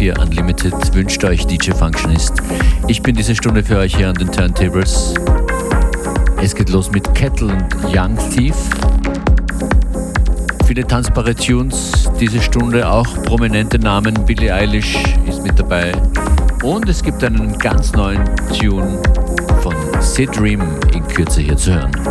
willkommen bei FM4 Unlimited. Wünscht euch DJ Functionist. Ich bin diese Stunde für euch hier an den Turntables. Es geht los mit Kettle und Young Thief. Viele tanzbare Tunes diese Stunde, auch prominente Namen. Billie Eilish ist mit dabei. Und es gibt einen ganz neuen Tune von Sid Dream in Kürze hier zu hören.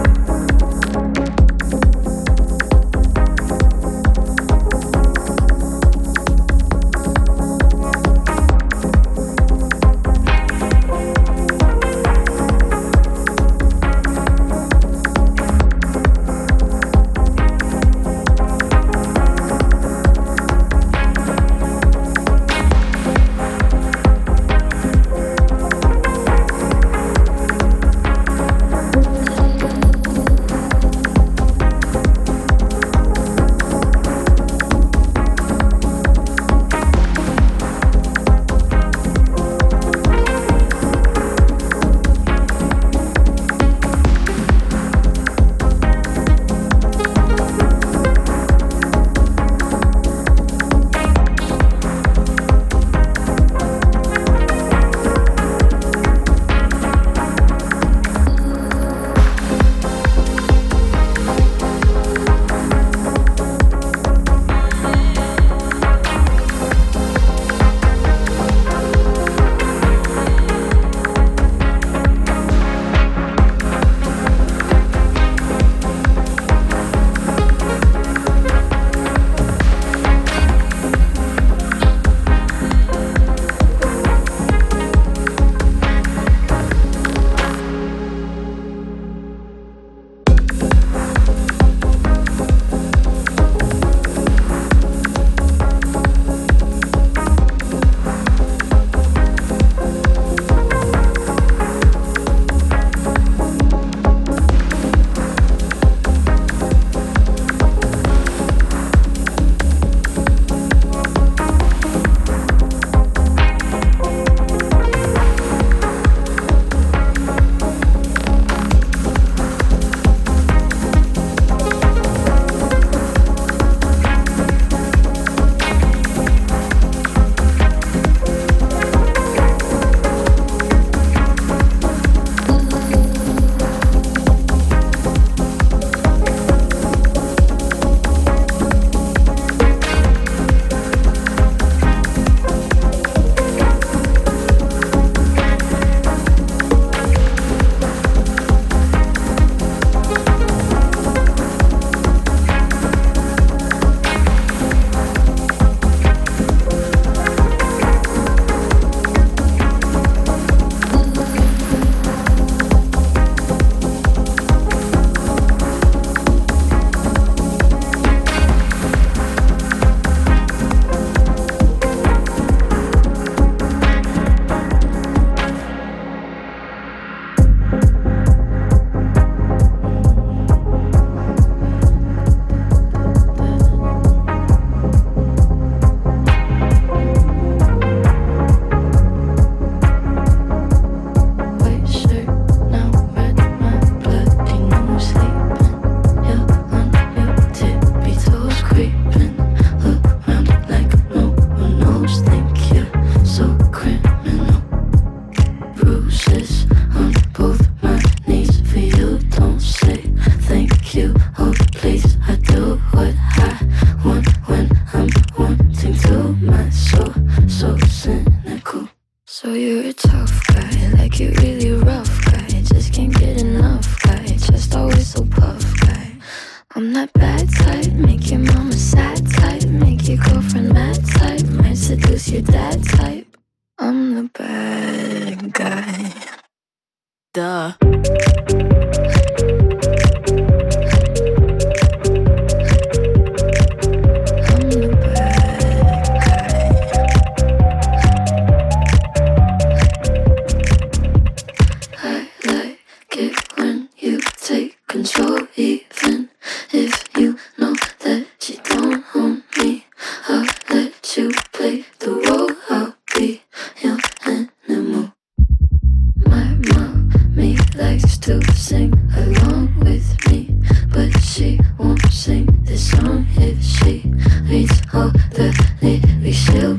to sing along with me, but she won't sing this song if she reads all the lyrics. She'll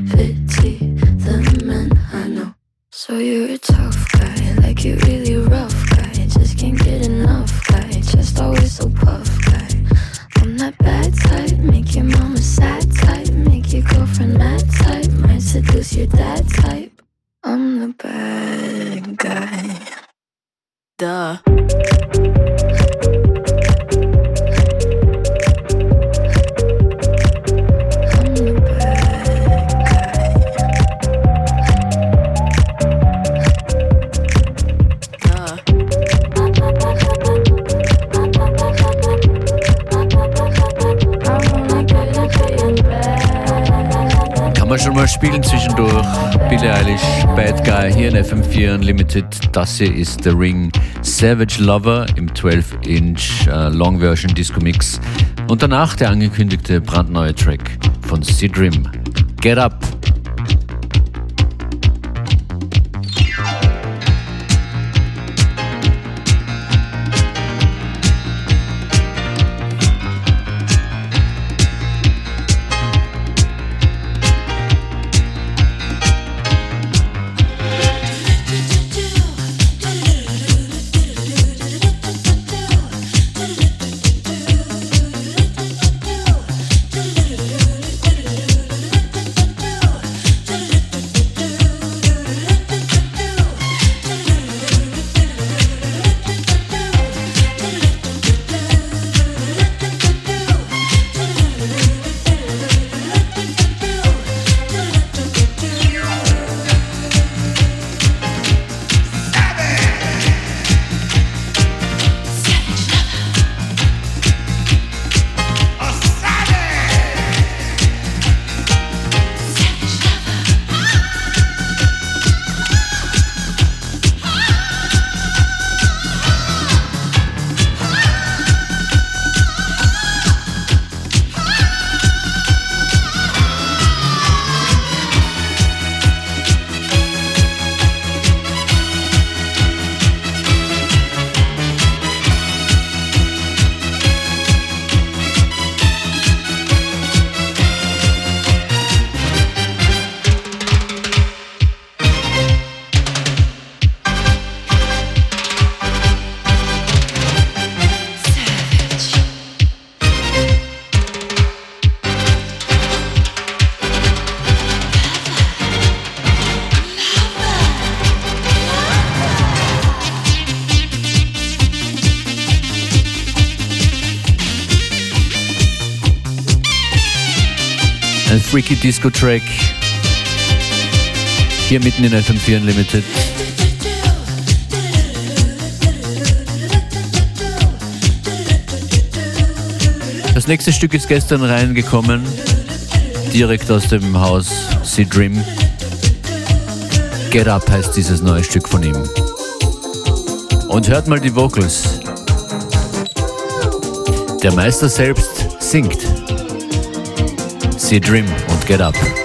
Das hier ist The Ring Savage Lover im 12-inch uh, Long Version Disco Mix. Und danach der angekündigte brandneue Track von Sidrim. Get Up. Freaky Disco Track. Hier mitten in FM4 Unlimited. Das nächste Stück ist gestern reingekommen, direkt aus dem Haus Sea Dream. Get Up heißt dieses neue Stück von ihm. Und hört mal die Vocals. Der Meister selbst singt. See Dream Get Up.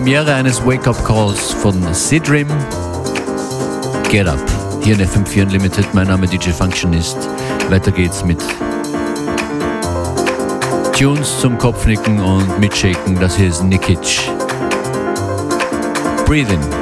Premiere eines Wake-Up-Calls von Sidrim. Get Up. Hier in FM4 Unlimited. Mein Name DJ Functionist. Weiter geht's mit Tunes zum Kopfnicken und Mitshaken. Das hier ist Nikic. Breathing.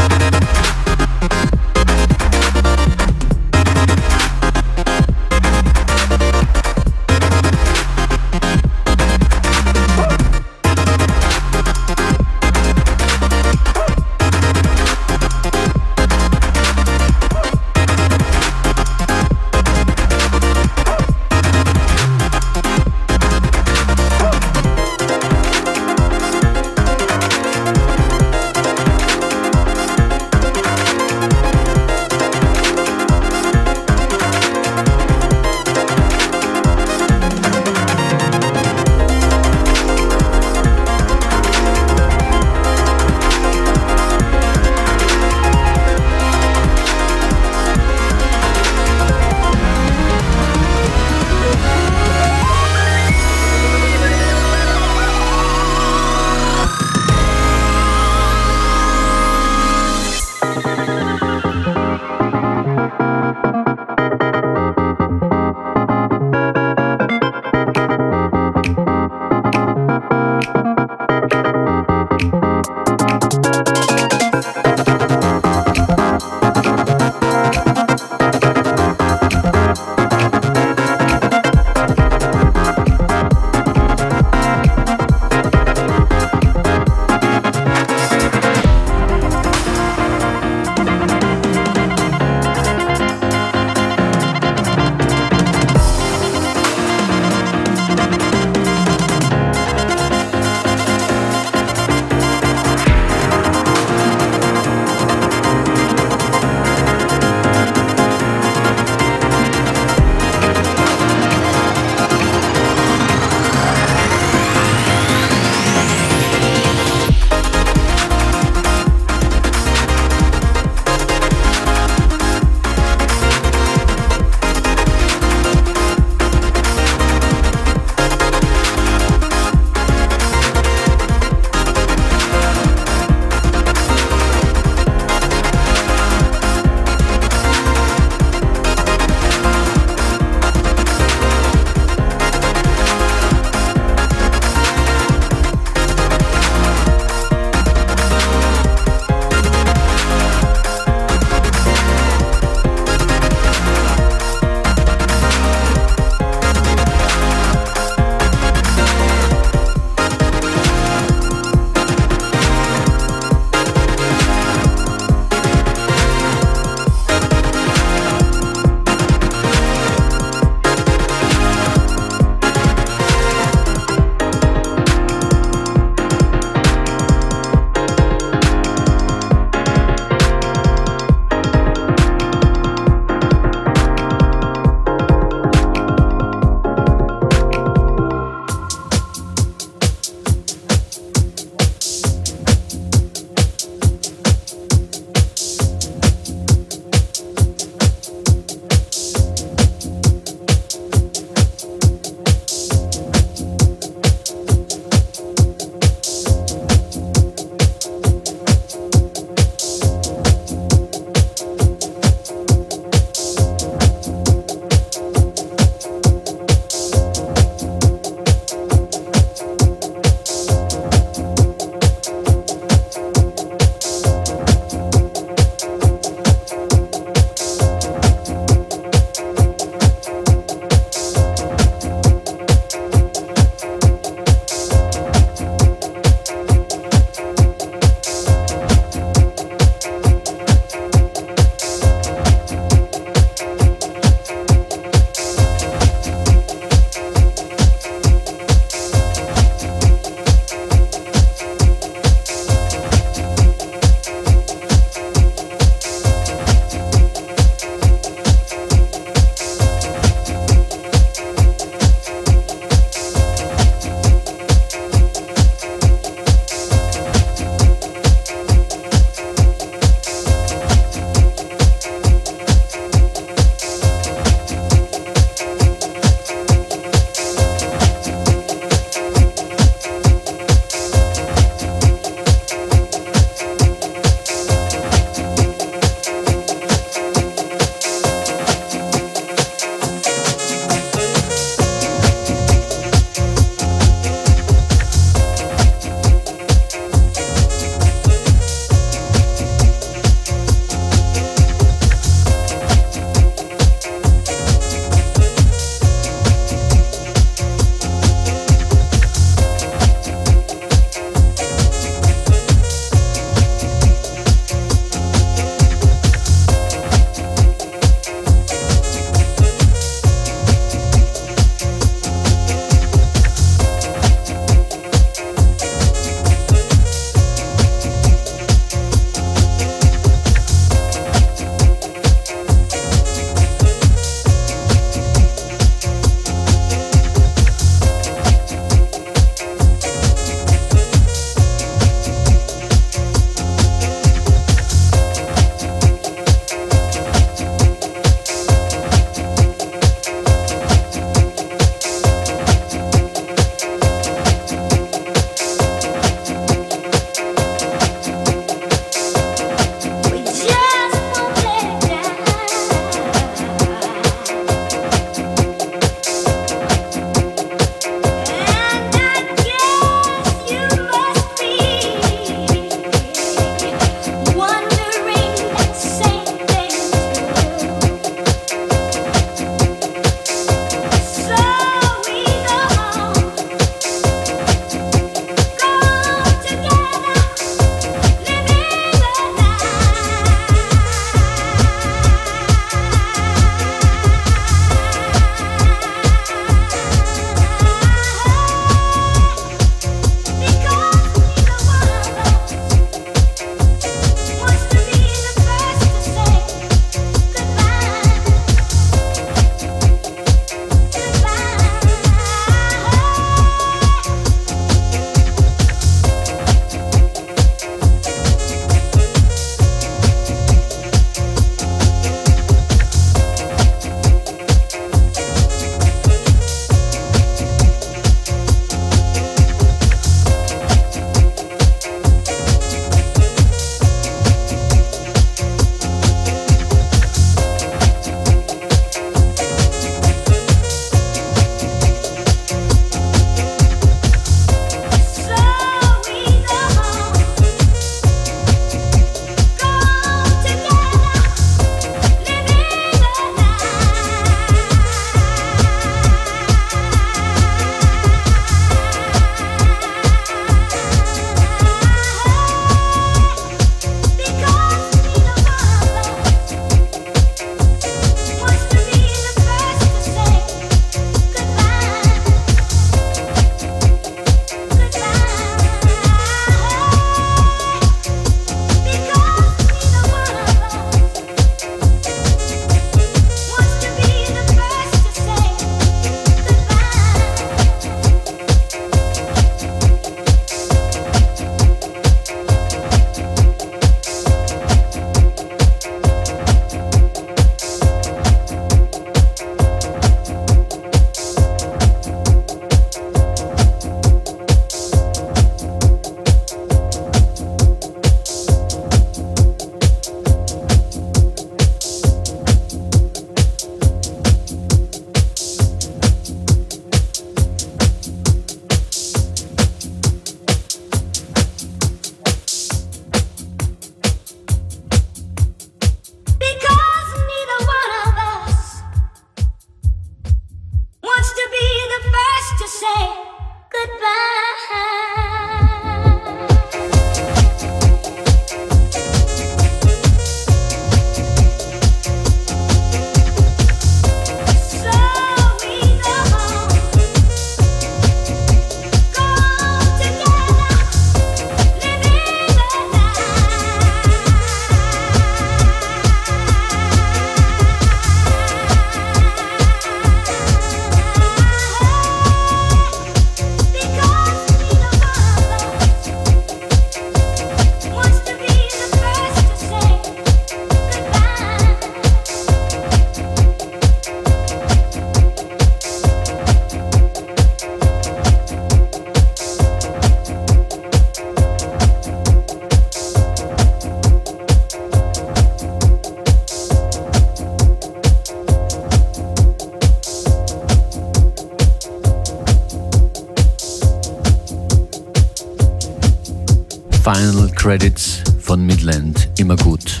Final Credits von Midland immer gut.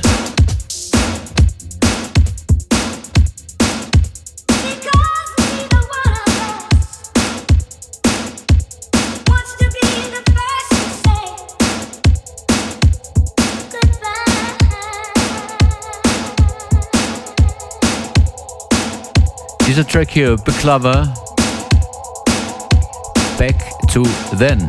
Dieser Track hier, Beklava, Back to Then.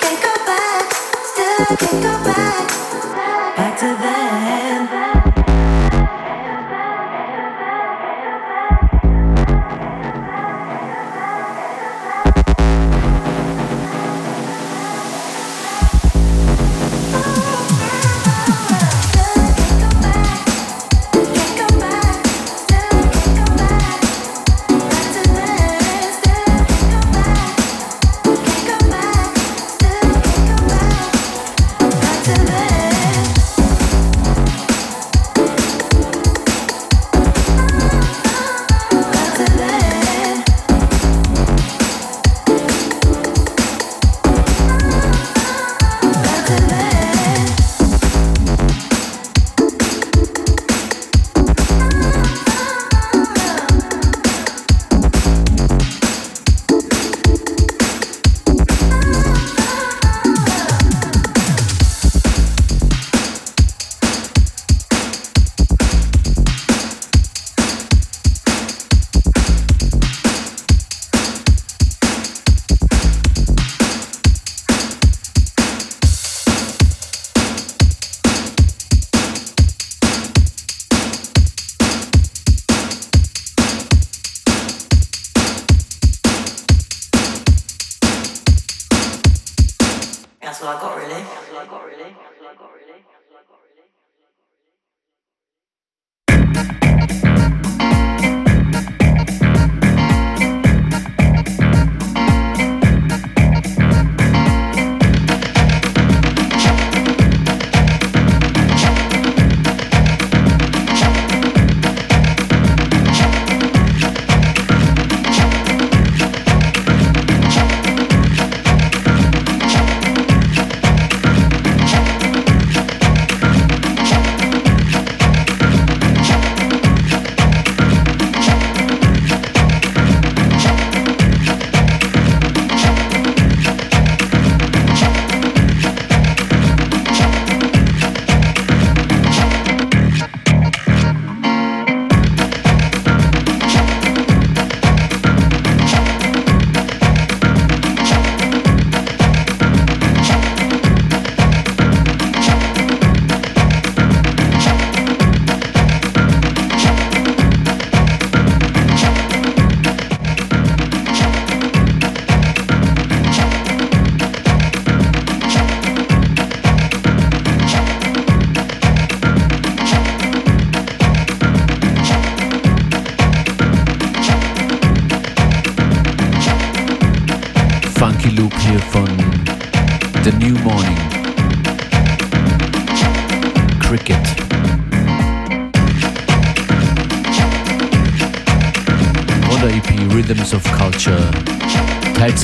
Can't go back, still can't go back.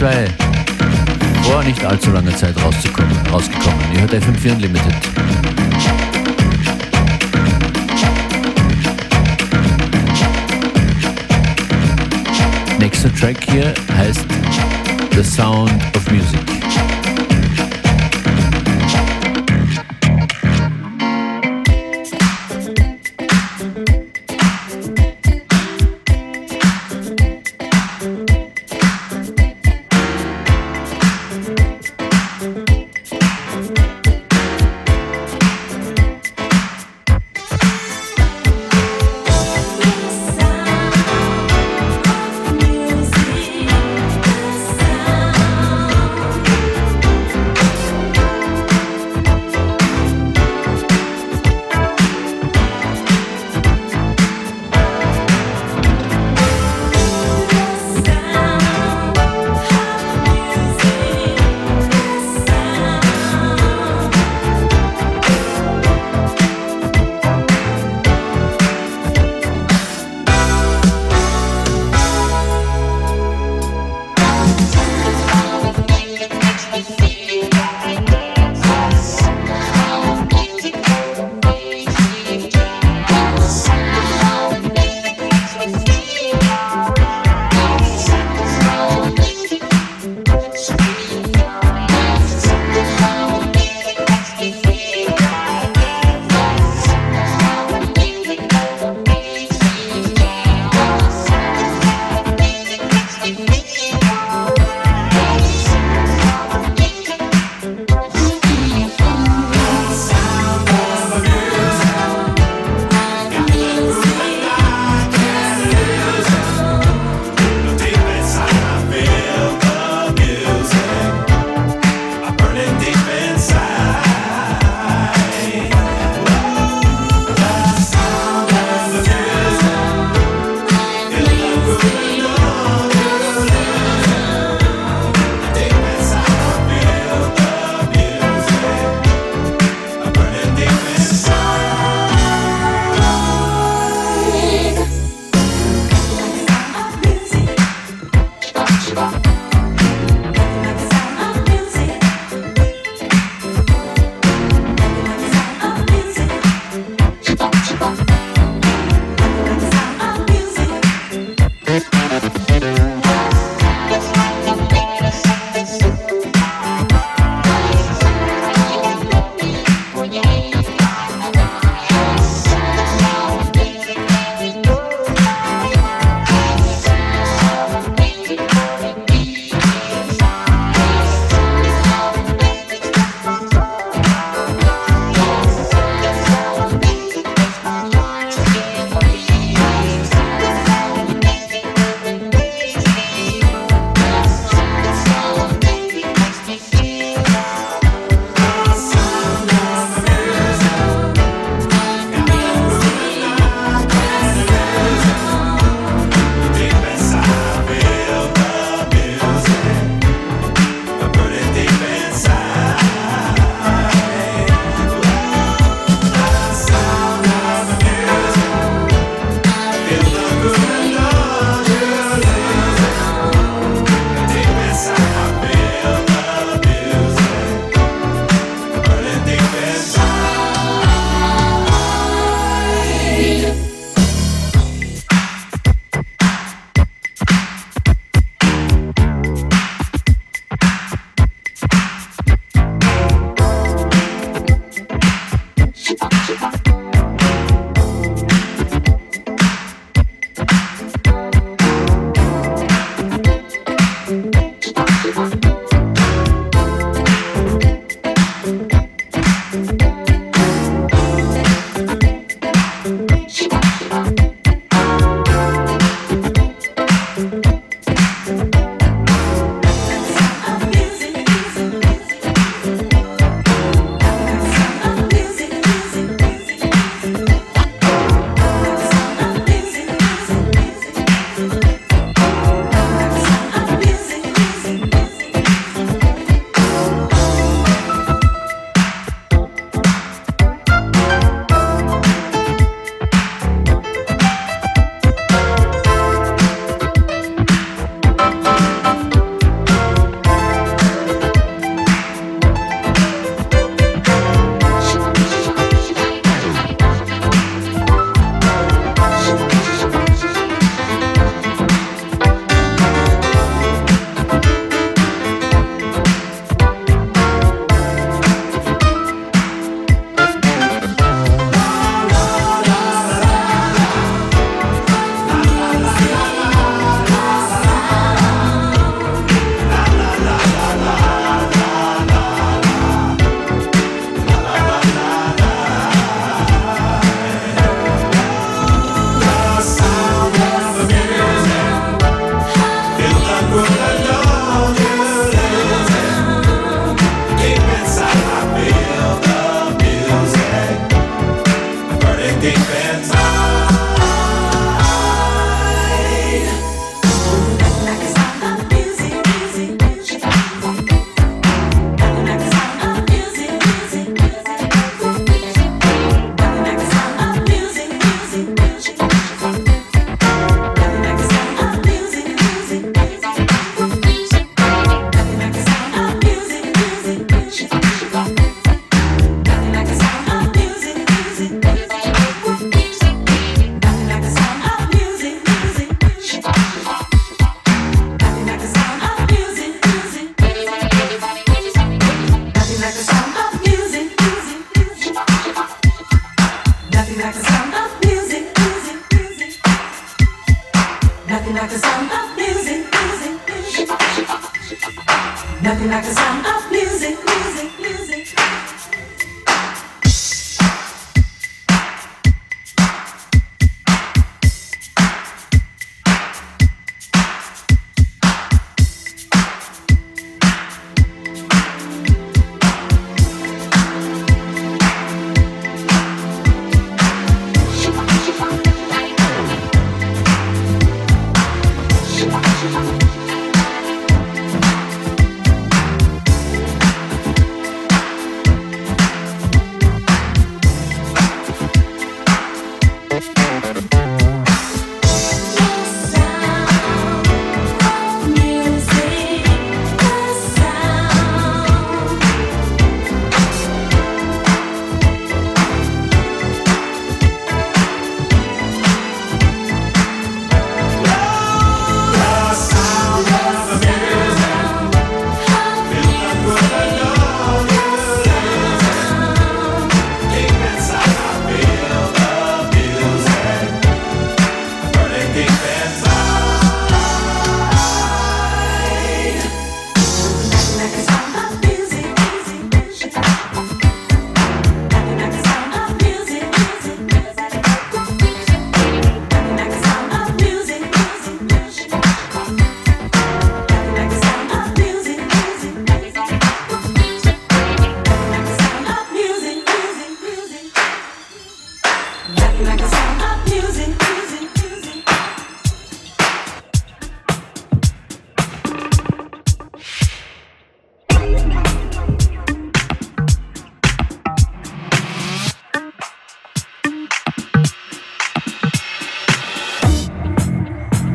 2. Vor nicht allzu langer Zeit rausgekommen. Ihr hört FM4 Unlimited. Nächster Track hier heißt The Sound of Music.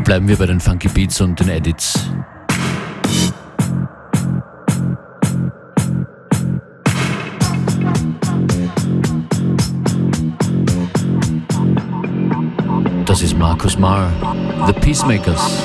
Bleiben wir bei den Funky Beats und den Edits. Das ist Markus Marr, The Peacemakers.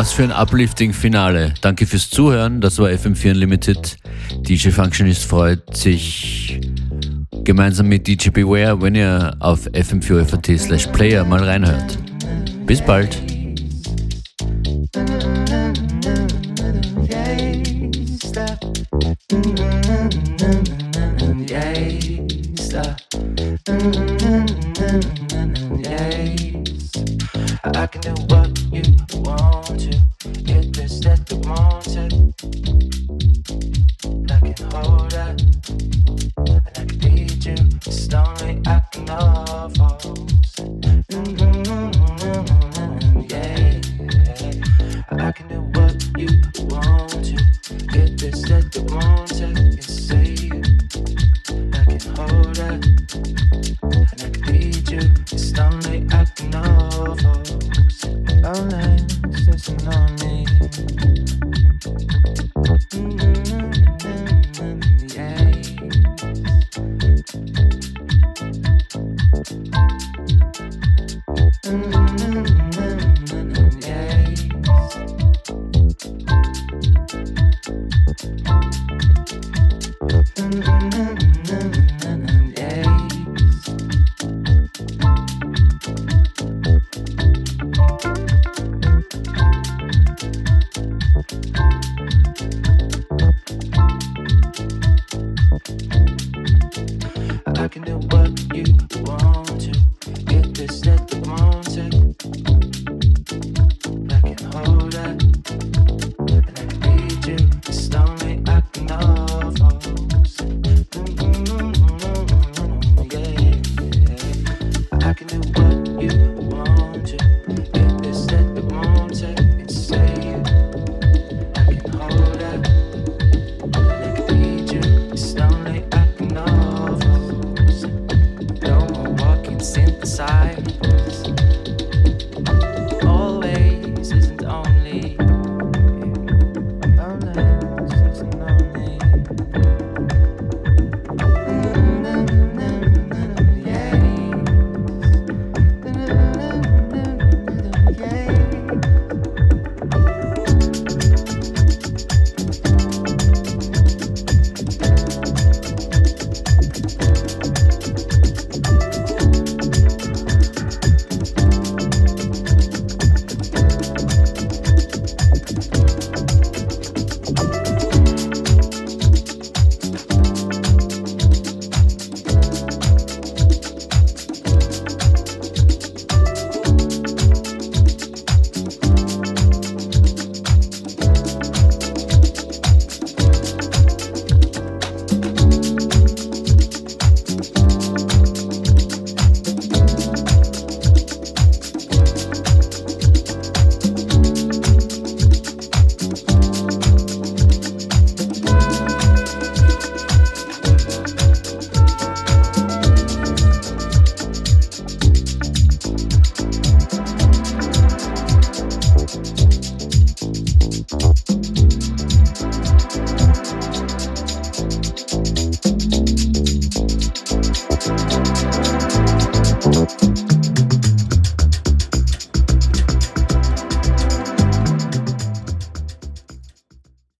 Was für ein uplifting-Finale. Danke fürs Zuhören. Das war FM4 Unlimited. DJ Functionist freut sich gemeinsam mit DJ Beware, wenn ihr auf fm4 slash player mal reinhört. Bis bald. I can do what you want mountain. side.